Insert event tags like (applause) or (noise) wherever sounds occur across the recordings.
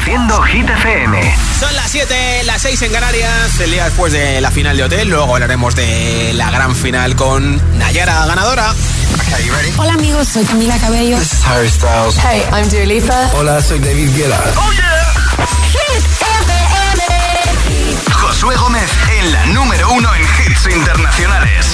Hit FM. Son las 7, las 6 en Canarias, el día después de la final de hotel. Luego hablaremos de la gran final con Nayara, ganadora. Hola amigos, soy Camila Cabello. This is Harry Styles. Hey, I'm Dua Lipa. Hola, soy David Guetta. Oh yeah. Hit FM. Josué Gómez en la número uno en hits internacionales.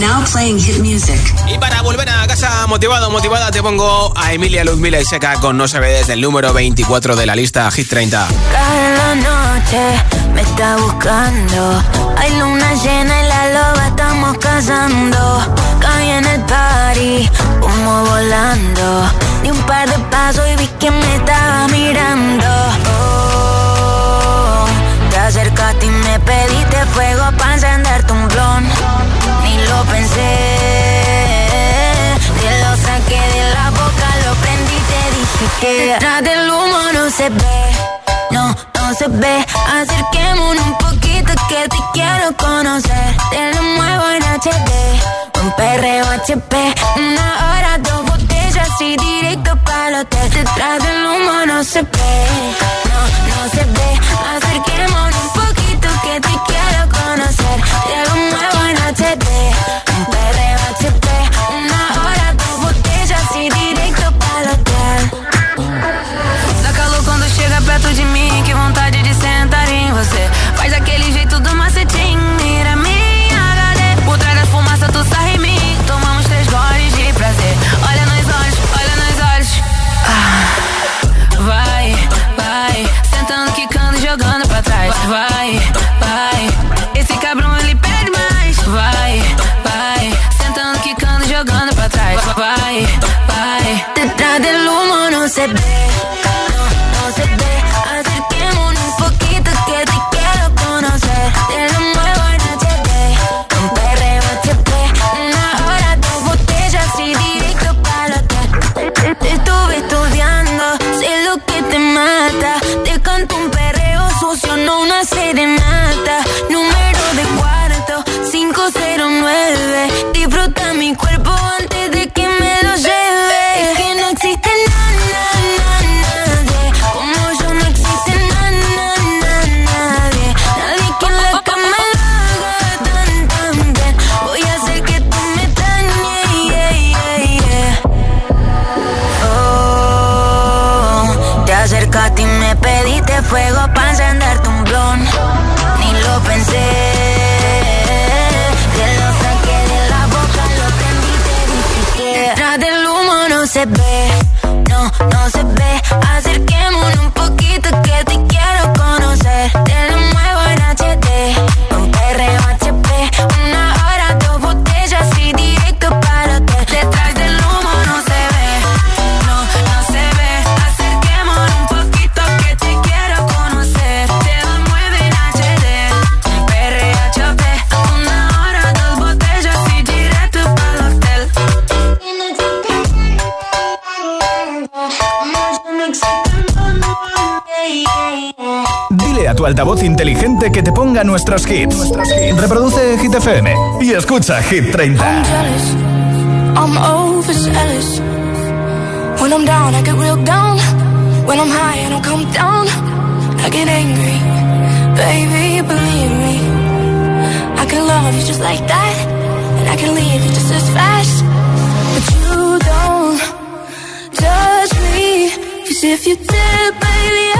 Now playing hit music. Y para volver a casa motivado motivada, te pongo a Emilia Luzmila y Seca con No se ve desde el número 24 de la lista Hit 30. Cada noche me está buscando. Hay luna llena y la loba estamos cazando. Caí en el party, humo volando. Di un par de pasos y vi que me estaba mirando. Oh acercaste y me pediste fuego para encender tu blon. Ni lo pensé, te lo saqué de la boca, lo prendí y te dije que detrás del humo no se ve, no, no se ve. Acerquémonos un poquito que te quiero conocer. Te lo muevo en HD, un perro HP, una hora, dos sello así directo para hotel. Detrás del humo no se ve, no, no se ve. Acerquémonos un poquito que te quiero conocer. Te hago un nuevo en HD, bebé HD. Una hora, dos botellas y directo para hotel. Da calor cuando llega perto de mí. vai, vai. Esse cabrão ele pede mais, vai, vai. Sentando, quicando, jogando pra trás, vai, vai. Detrás del humano se vê. incredible inteligente que te ponga nuestros hits. Reproduce Hit FM y escucha Hit 30. I'm jealous, I'm overzealous. When I'm down, I get real down. When I'm high, I don't come down. I get angry, baby, believe me. I can love you just like that. And I can leave you just as fast. But you don't judge me. Cause if you did, baby, I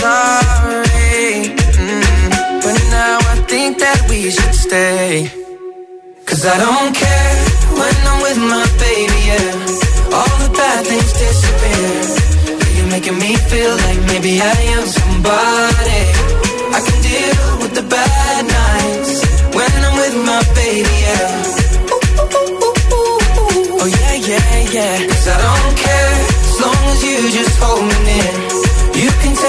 sorry. Mm-hmm. But now I think that we should stay. Cause I don't care when I'm with my baby, yeah. All the bad things disappear. But you're making me feel like maybe I am somebody. I can deal with the bad nights when I'm with my baby, yeah. oh, yeah, yeah, yeah. Cause I don't care as long as you just hold me in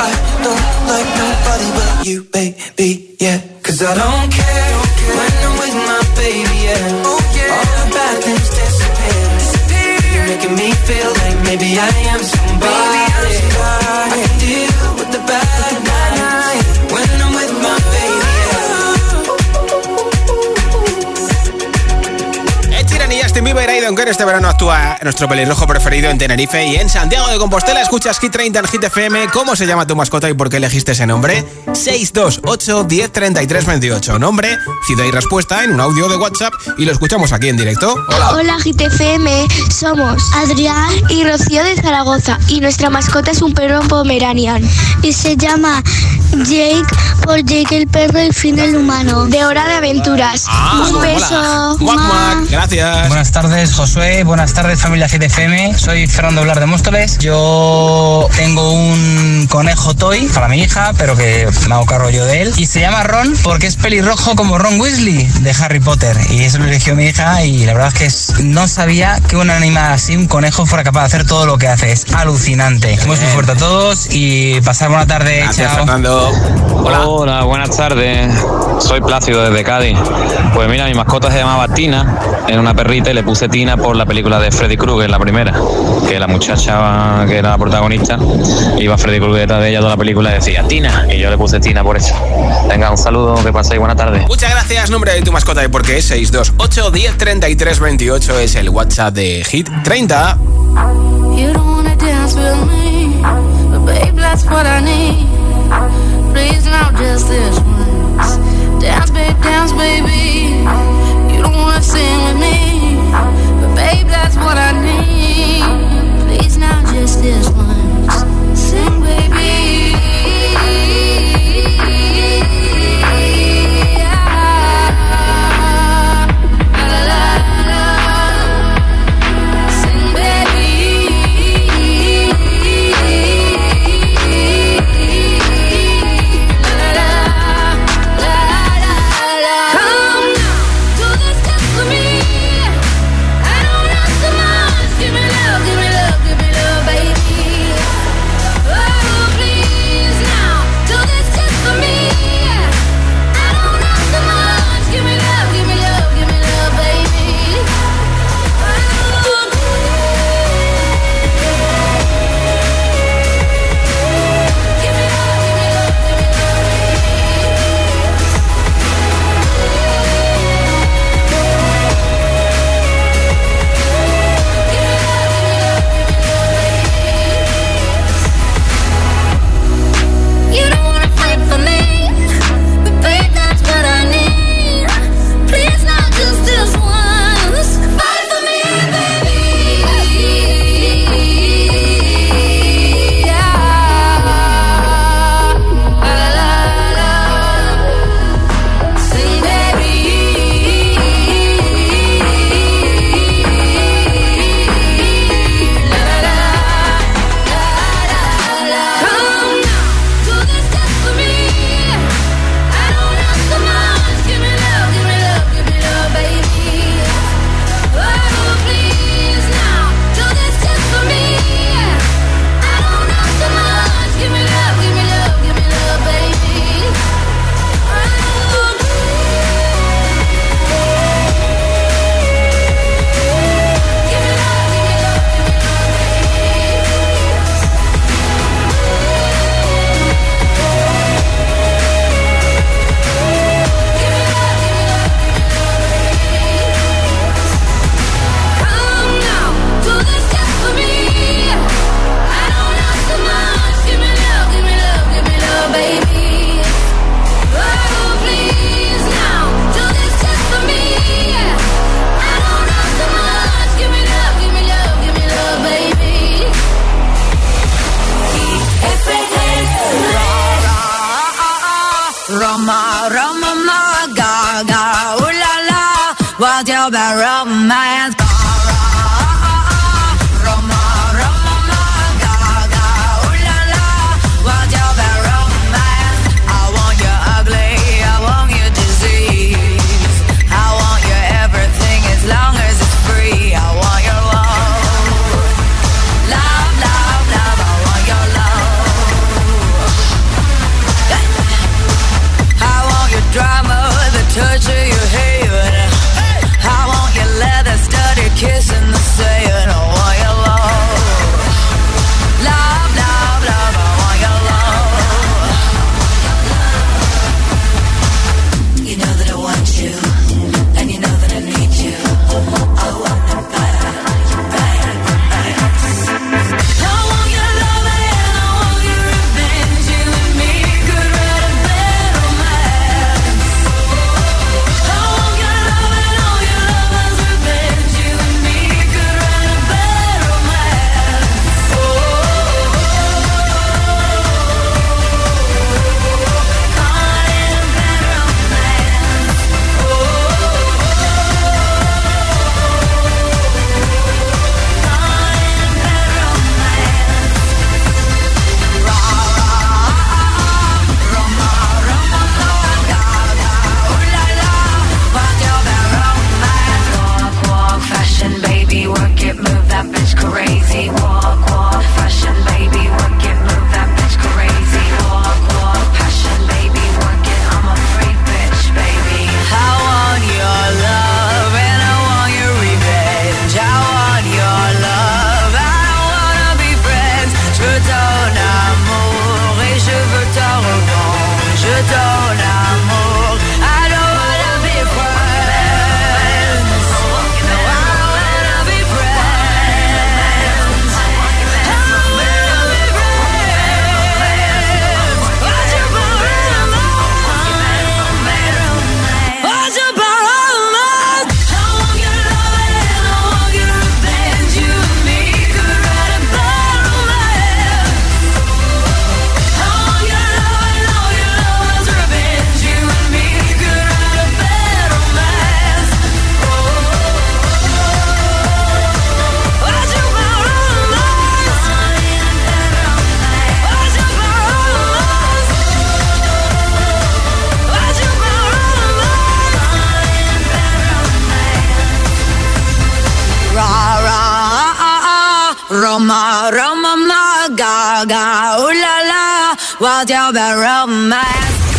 I don't like nobody but you, baby, yeah. Cause I don't care when I'm with my baby, yeah. Ooh, yeah. All the bad things disappear. disappear. You're making me feel like maybe I am somebody. Baby, I'm somebody. Aunque en este verano actúa nuestro pelirrojo preferido en Tenerife y en Santiago de Compostela. Escuchas Hit 30 en ¿Cómo se llama tu mascota y por qué elegiste ese nombre? 628 10 33 28. Nombre, si y respuesta en un audio de WhatsApp y lo escuchamos aquí en directo. Hola. Hola Somos Adrián y Rocío de Zaragoza y nuestra mascota es un perro pomeranian y se llama Jake por Jake el perro y fin del humano. De hora de aventuras. Ah, un beso. Gracias. Buenas tardes. Josué, buenas tardes familia 7FM, soy Fernando Blar de Móstoles. Yo tengo un conejo toy para mi hija, pero que me hago carro yo de él. Y se llama Ron porque es pelirrojo como Ron Weasley de Harry Potter. Y eso lo eligió mi hija y la verdad es que no sabía que un animal así, un conejo, fuera capaz de hacer todo lo que hace. Es alucinante. Muy fuerte a todos y pasar buena tarde. Gracias, Hola. Hola, buenas tardes. Soy Plácido desde Cádiz. Pues mira, mi mascota se llamaba Tina, era una perrita y le puse Tina por la película de Freddy Krueger, la primera, que la muchacha que era la protagonista iba Freddy Krueger detrás de ella toda la película y decía Tina, y yo le puse Tina por eso. Venga, un saludo, que y buena tarde. Muchas gracias, nombre de tu mascota de porque es 628 10 33 28 es el WhatsApp de Hit 30. dance,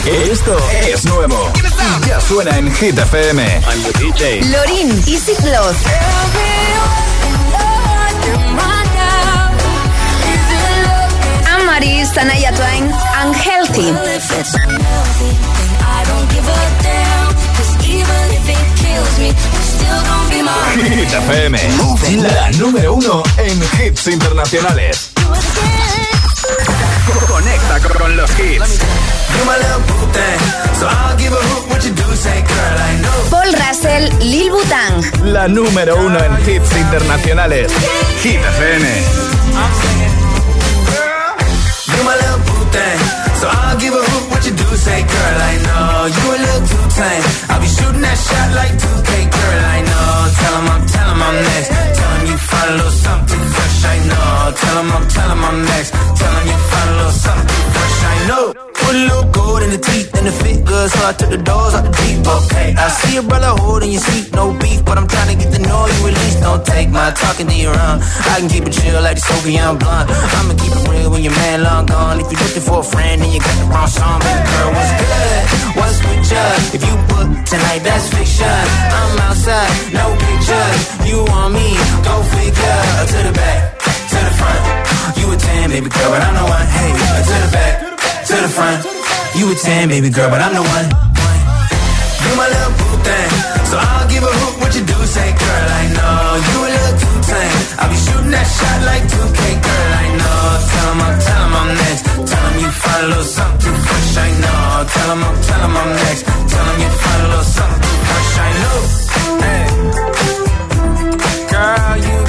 Esto es nuevo. ya suena en Hit FM. I'm the DJ. Lorin y I'm Amaris, Sanaya Twain, Healthy. Hit FM, la número uno en hits internacionales con los hits. Paul Russell, Lil Butang. La número uno en hits internacionales. Hit FN. so I'll give a say, girl, I know you a little too tame. I'll be shooting that shot like 2K, girl, I know. Tell him I'm, tell him I'm next. Tell him you find a little something fresh, I know. Tell him I'm, tell him I'm next. Tell him you find a little something fresh, I know a little gold in the teeth and the fit good, so I took the doors out the deep. Okay, I see a brother holding your seat, no beef, but I'm trying to get the noise you release. Don't take my talking to your own. I can keep it chill like the Soviet blunt. I'ma keep it real when your man long gone. If you're looking for a friend and you got the wrong song, baby girl, what's good? What's with you? If you book tonight, that's fiction. I'm outside, no pictures. You want me? Go figure. To the back, to the front. You a 10, baby girl, but I'm the one. Hey, to the back to the front. You a 10, baby girl, but I'm the one. You my little boo thing, so I'll give a hoot what you do say, girl. I know you a little too tame. I'll be shooting that shot like 2K, girl. I know. Tell 'em I'm, tell 'em I'm next. Tell 'em you find a little something fresh. I know. Tell 'em I'm, tell 'em I'm next. Tell 'em you find a little something fresh. I know. Hey. girl, you.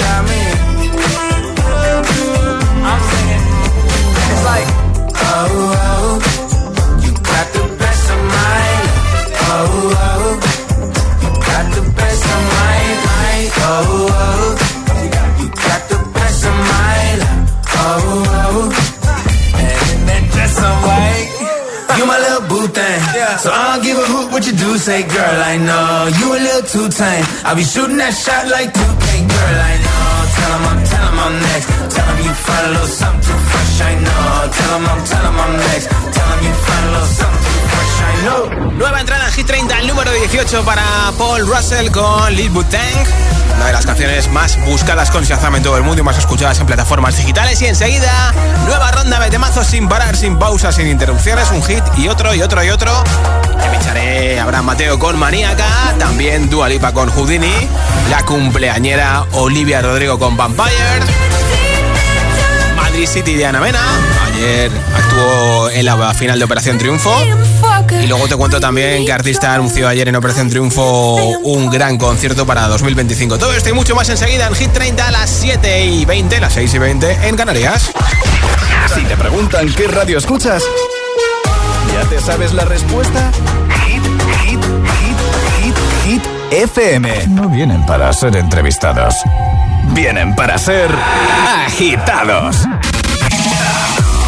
say, girl, I know you a little too tame. I'll be shooting that shot like 2K, girl, I know. Tell him I'm, tell him I'm next. Tell him you find a little something too fresh, I know. Tell him I'm, tell him I'm next. Tell him you find a little something Nueva entrada hit 30 el número 18 para Paul Russell con Lil Tank. Una de las canciones más buscadas con Shazam en todo el mundo y más escuchadas en plataformas digitales. Y enseguida, nueva ronda de temazos sin parar, sin pausas, sin interrupciones. Un hit y otro y otro y otro. Te pincharé Abraham Mateo con Maníaca. También Dua Lipa con Houdini. La cumpleañera Olivia Rodrigo con Vampire City de Ana Mena. Ayer actuó en la final de Operación Triunfo. Y luego te cuento también que Artista anunció ayer en Operación Triunfo un gran concierto para 2025. Todo esto y mucho más enseguida en Hit 30 a las 7 y 20, las 6 y 20 en Canarias. Si te preguntan qué radio escuchas, ¿ya te sabes la respuesta? Hit, hit, hit, hit, hit, FM. No vienen para ser entrevistados, vienen para ser agitados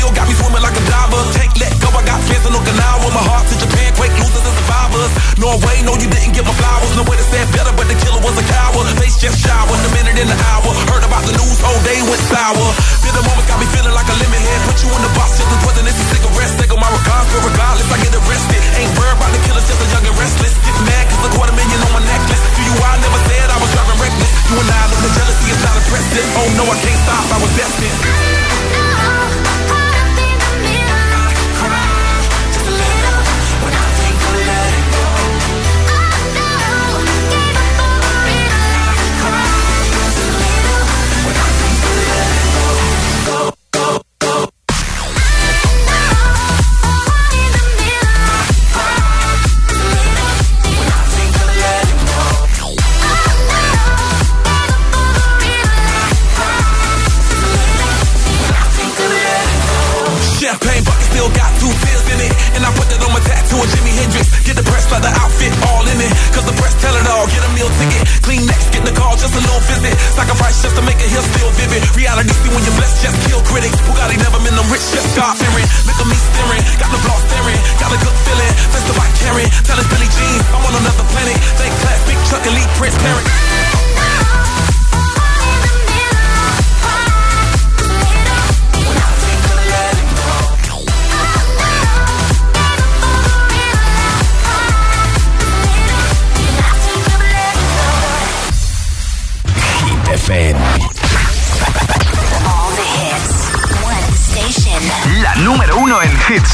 wheel got me swimming like a diver. Take let go, I got fans in Okinawa. My heart to Japan, quake losers and survivors. Norway, no, you didn't give my flowers. No way to say better, but the killer was a coward. Face just showered, a minute in an hour. Heard about the news, whole day went sour. Bitter moments got me feeling like a lemon head. Put you in the box, just as whether it's a cigarette. Take my regards, regardless, I get arrested. Ain't worried about the killer, just a young and restless. Get mad, cause a quarter million on my necklace. Do you, I never said I was driving reckless. You and I know the jealousy is not impressive. Oh no, I can't stop, I was destined. critics. Bugatti never been them rich chefs, God fearing. Look at me staring, got the block staring, got a good feeling. by caring, tell us Billy Jean, I'm on another planet. They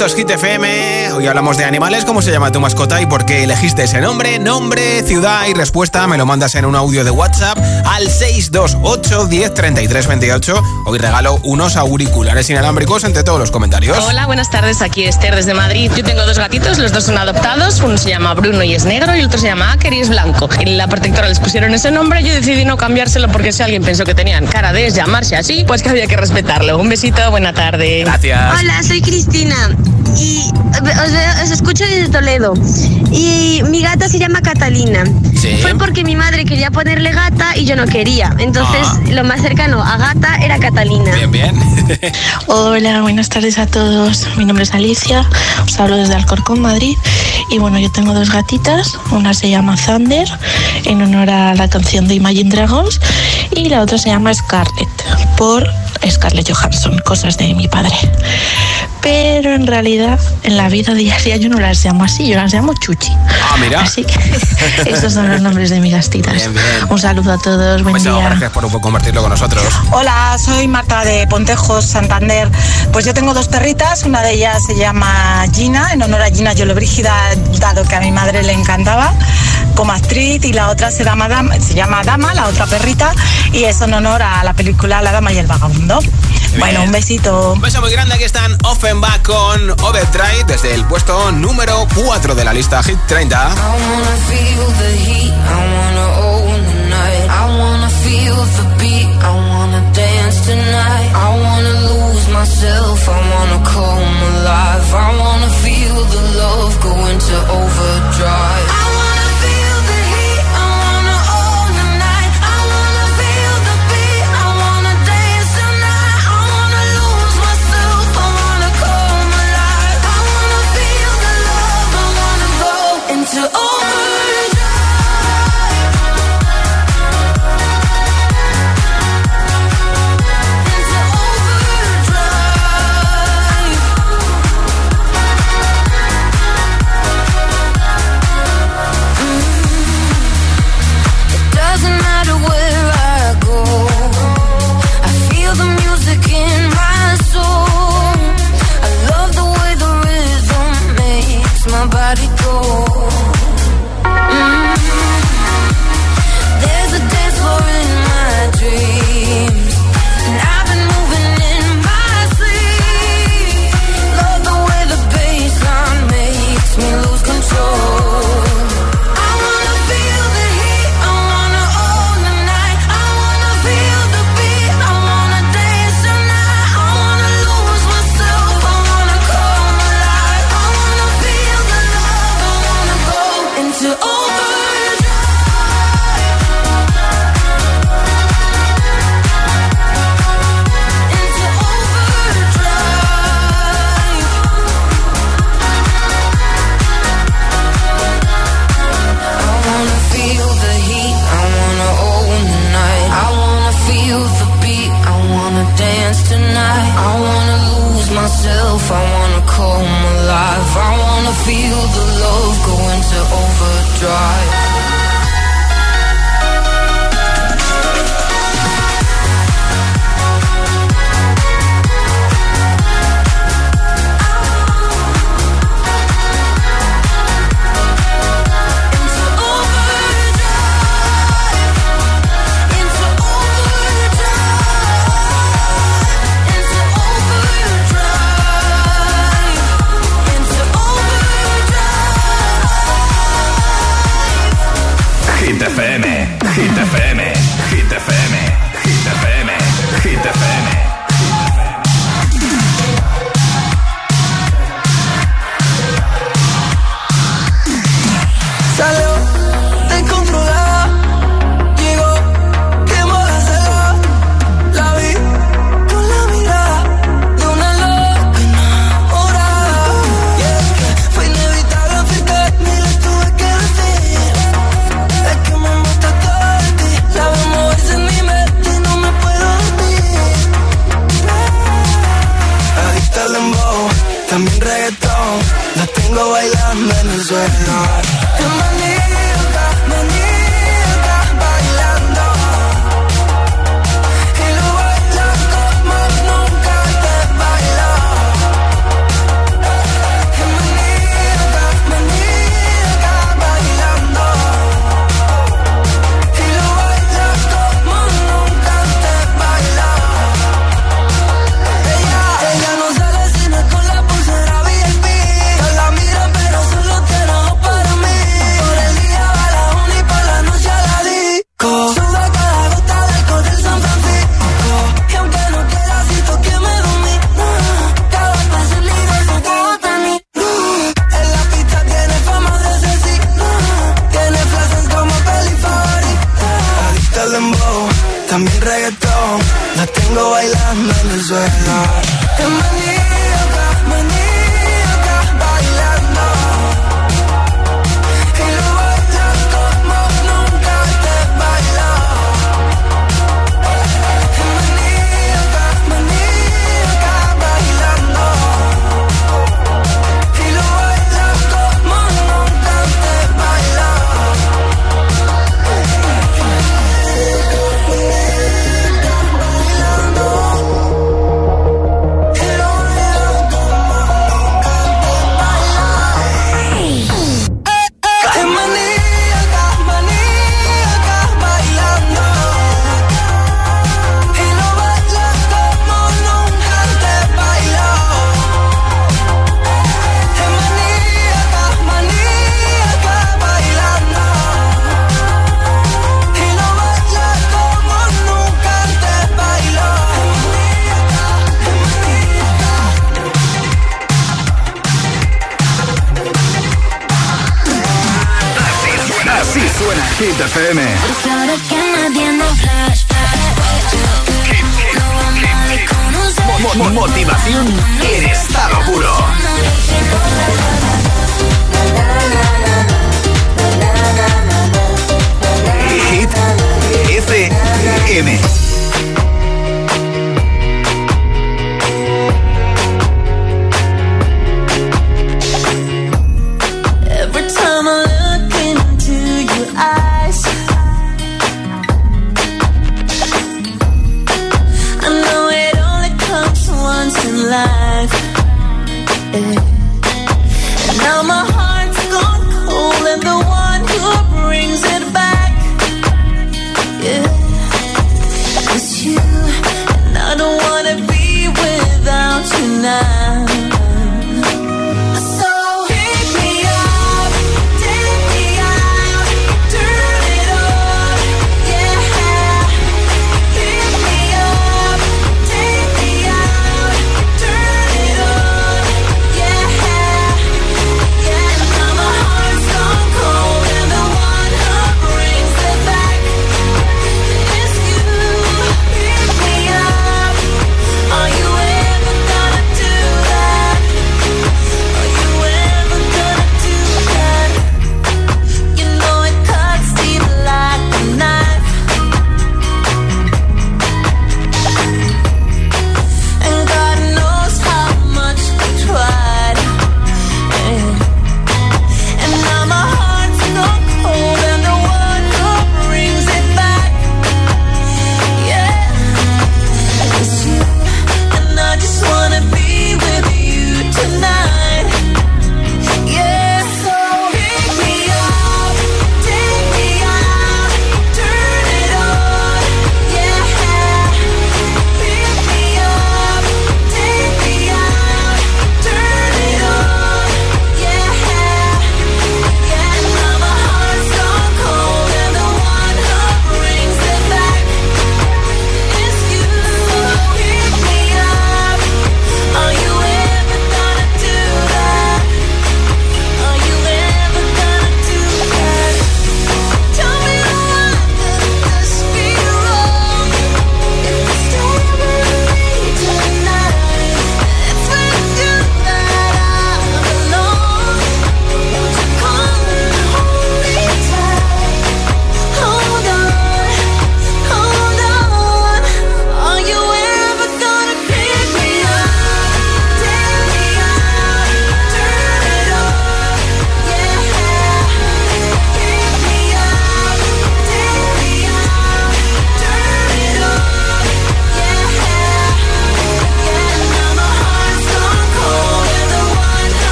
esto es Hit FM. Hoy hablamos de animales, cómo se llama tu mascota y por qué elegiste ese nombre, nombre, ciudad y respuesta. Me lo mandas en un audio de WhatsApp al 628 10 33 28. Hoy regalo unos auriculares inalámbricos entre todos los comentarios. Hola, buenas tardes. Aquí Esther desde Madrid. Yo tengo dos gatitos, los dos son adoptados. Uno se llama Bruno y es negro y el otro se llama Aker y es blanco. En la protectora les pusieron ese nombre. Yo decidí no cambiárselo porque si alguien pensó que tenían cara de llamarse así, pues que había que respetarlo. Un besito, buena tarde. Gracias. Hola, soy Cristina os, escucho desde Toledo. Y mi gata se llama Catalina. Fue porque mi madre quería ponerle gata y yo no quería. Entonces, ah. lo más cercano a gata era Catalina. Bien, bien. (laughs) Hola, buenas tardes a todos. Mi nombre es Alicia. Os hablo desde Alcorcón, Madrid. Y bueno, yo tengo dos gatitas. Una se llama Thunder, en honor a la canción de Imagine Dragons. Y la otra se llama Scarlett, por Scarlett Johansson, cosas de mi padre pero en realidad en la vida diaria yo no las llamo así, yo las llamo chuchi. Ah, mira. Así que (laughs) esos son los nombres de mis gastitas. Un saludo a todos, buen pues Gracias por compartirlo con nosotros. Hola, soy Marta de Pontejos, Santander. Pues yo tengo dos perritas, una de ellas se llama Gina, en honor a Gina brígida dado que a mi madre le encantaba como actriz y la otra se llama se llama Dama, la otra perrita, y es en honor a la película La Dama y el Vagabundo. Bueno, un besito. Un beso muy grande. Aquí están Offenbach con Overdrive desde el puesto número 4 de la lista Hit 30.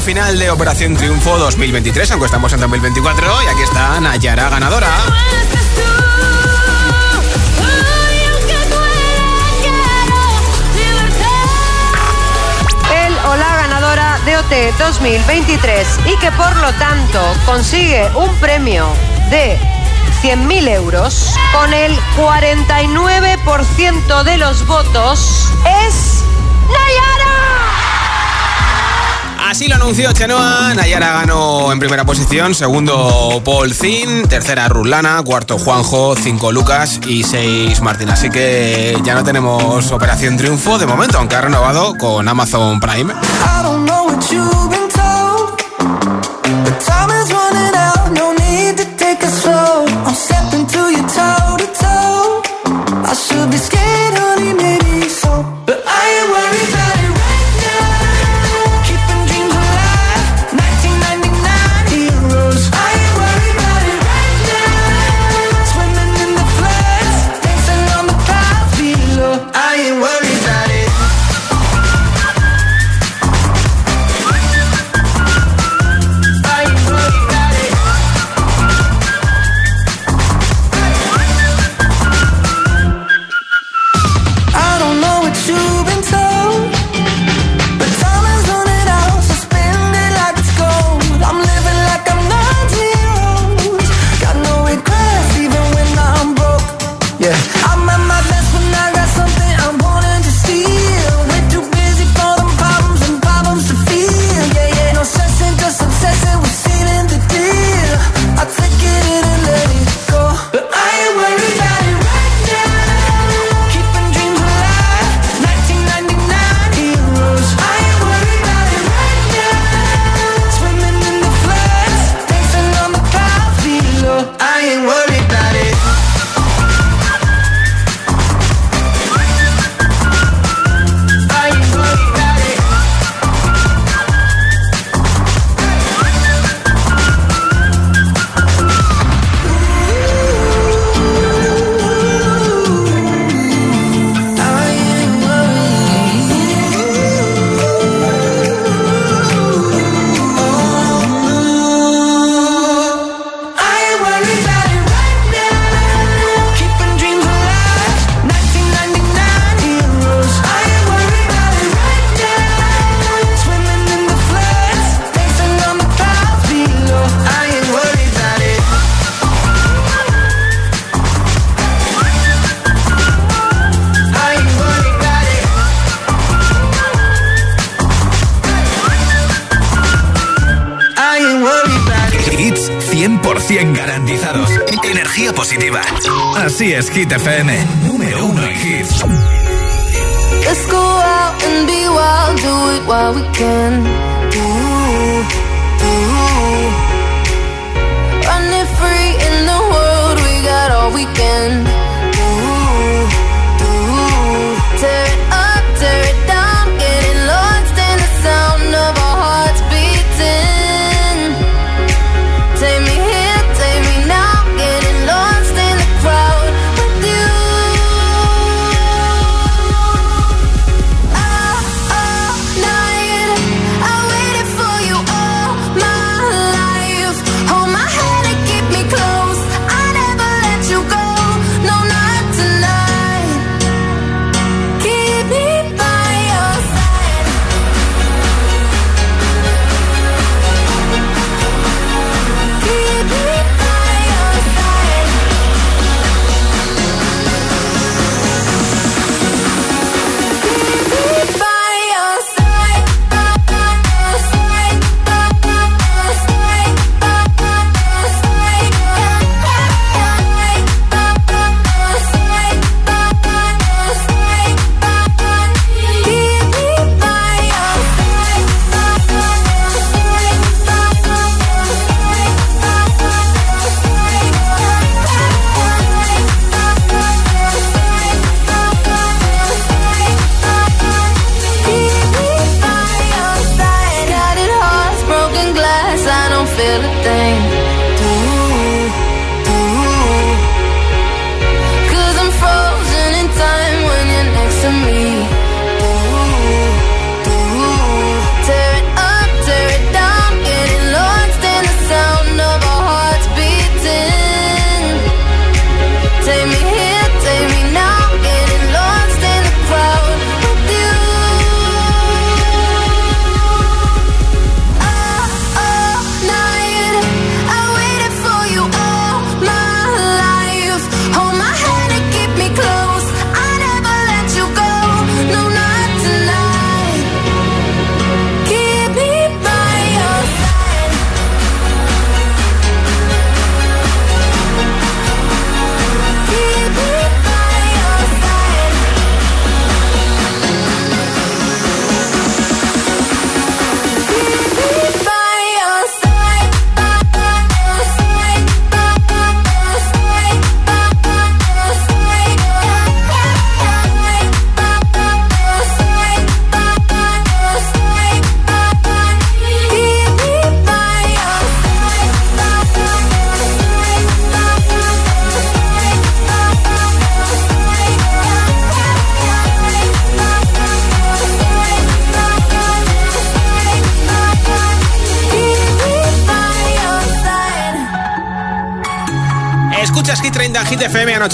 final de Operación Triunfo 2023, aunque estamos en 2024 y aquí está Nayara ganadora. El o la ganadora de OT 2023 y que por lo tanto consigue un premio de 100.000 euros, con el 49% de los votos, es Nayara. Así lo anunció Chenoa. Nayara ganó en primera posición, segundo Paul Zin, tercera Rulana, cuarto Juanjo, cinco Lucas y seis Martín. Así que ya no tenemos Operación Triunfo de momento, aunque ha renovado con Amazon Prime. Es que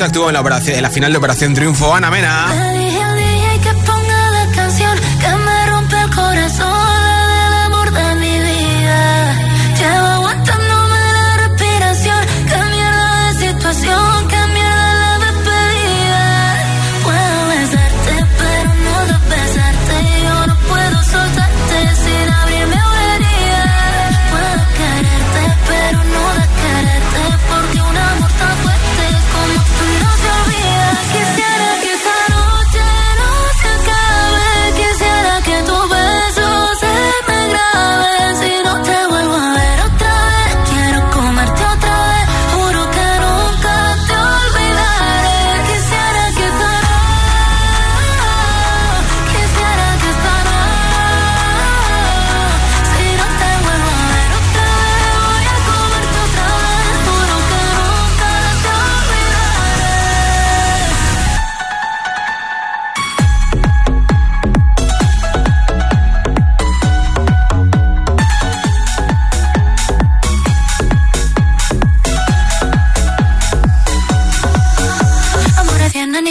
actuó en la, en la final de Operación Triunfo Ana Mena.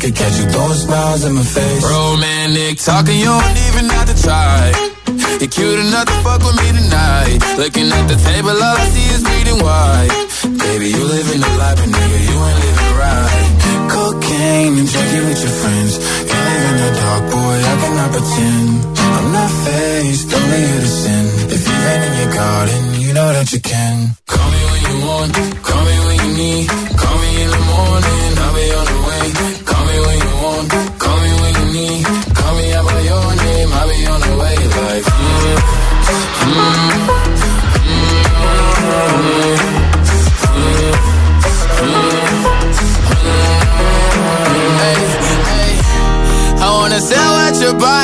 could catch you throwing smiles in my face. Romantic talking, you don't even have to try. You're cute enough to fuck with me tonight. Looking at the table, all I see is bleeding white. Baby, you living the life, but nigga, you ain't living right. Cocaine and drinking with your friends. Can't live in the dark, boy, I cannot pretend. I'm not faced, only here to sin. If you ain't in your garden, you know that you can. Call me when you want, call me when you need.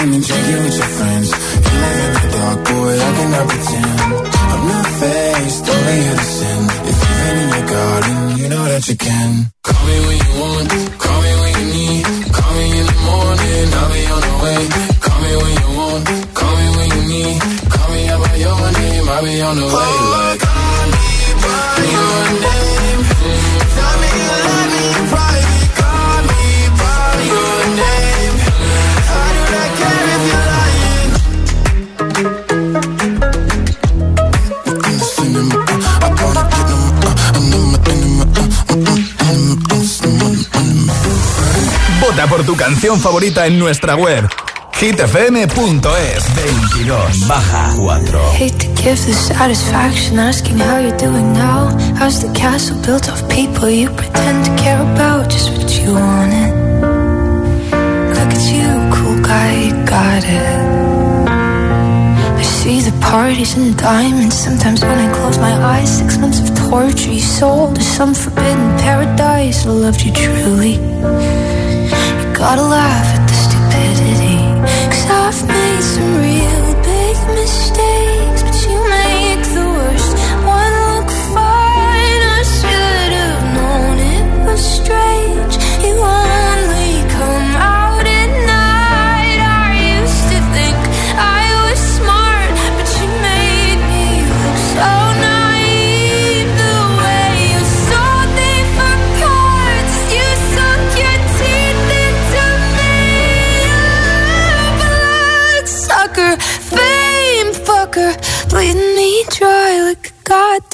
game and check you with your friends. you're Feeling in the dark, boy, I cannot pretend. I'm not faced, only here to sin. If you've been in your garden, you know that you can. Call me when you want, call me when you need. Call me in the morning, I'll be on the way. Call me when you want, call me when you need. Call me out by your name, I'll be on the way. Oh, like, call me by your name. Vota por tu canción favorita en nuestra web hitfm.es 22 baja 4 Hate to give the satisfaction asking how you're doing now How's the castle built of people you pretend to care about Just what you wanted Look at you, cool guy, you got it I see the parties and diamonds Sometimes when I close my eyes Six months of torture you sold to some forbidden paradise I loved you truly Gotta laugh at the stupidity. Cause I've made some real big mistakes, but you make the worst one look fine. I should have known it was strange. You are.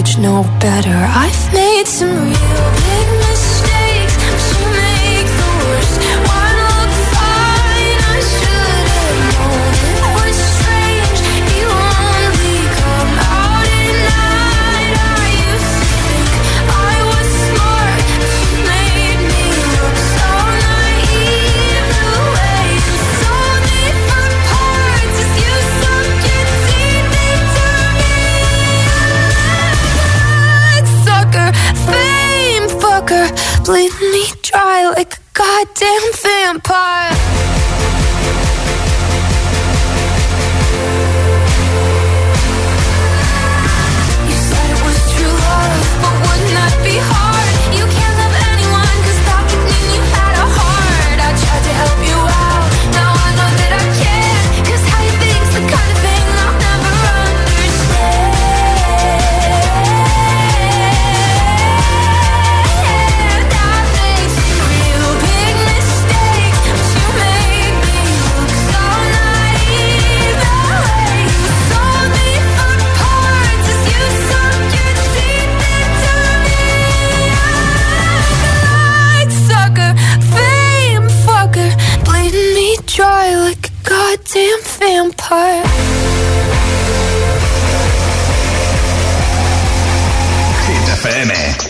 age know better. I've made some. empire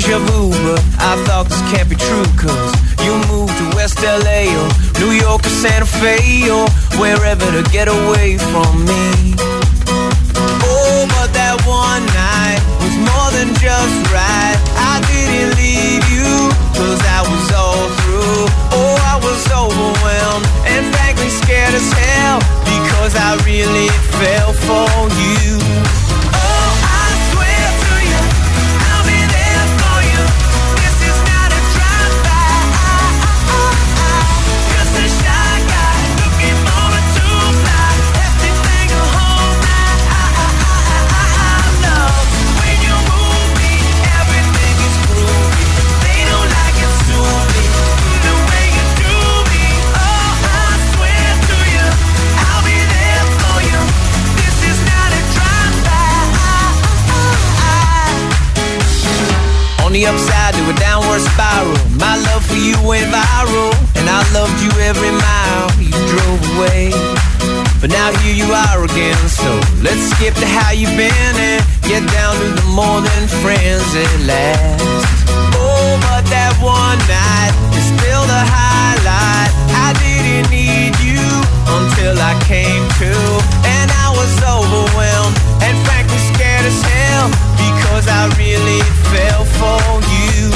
deja vu, but I thought this can't be true, cause you moved to West LA or New York or Santa Fe or wherever to get away from me. Oh, but that one night was more than just right. I didn't leave you, cause I was all through. Oh, I was overwhelmed and frankly scared as hell because I really fell for you. me upside to a downward spiral. My love for you went viral, and I loved you every mile you drove away. But now here you are again, so let's skip to how you've been and get down to the more than friends at last. Oh, but that one night is still the highlight. I didn't need you until I came to, and I was overwhelmed and. found as hell because I really fell for you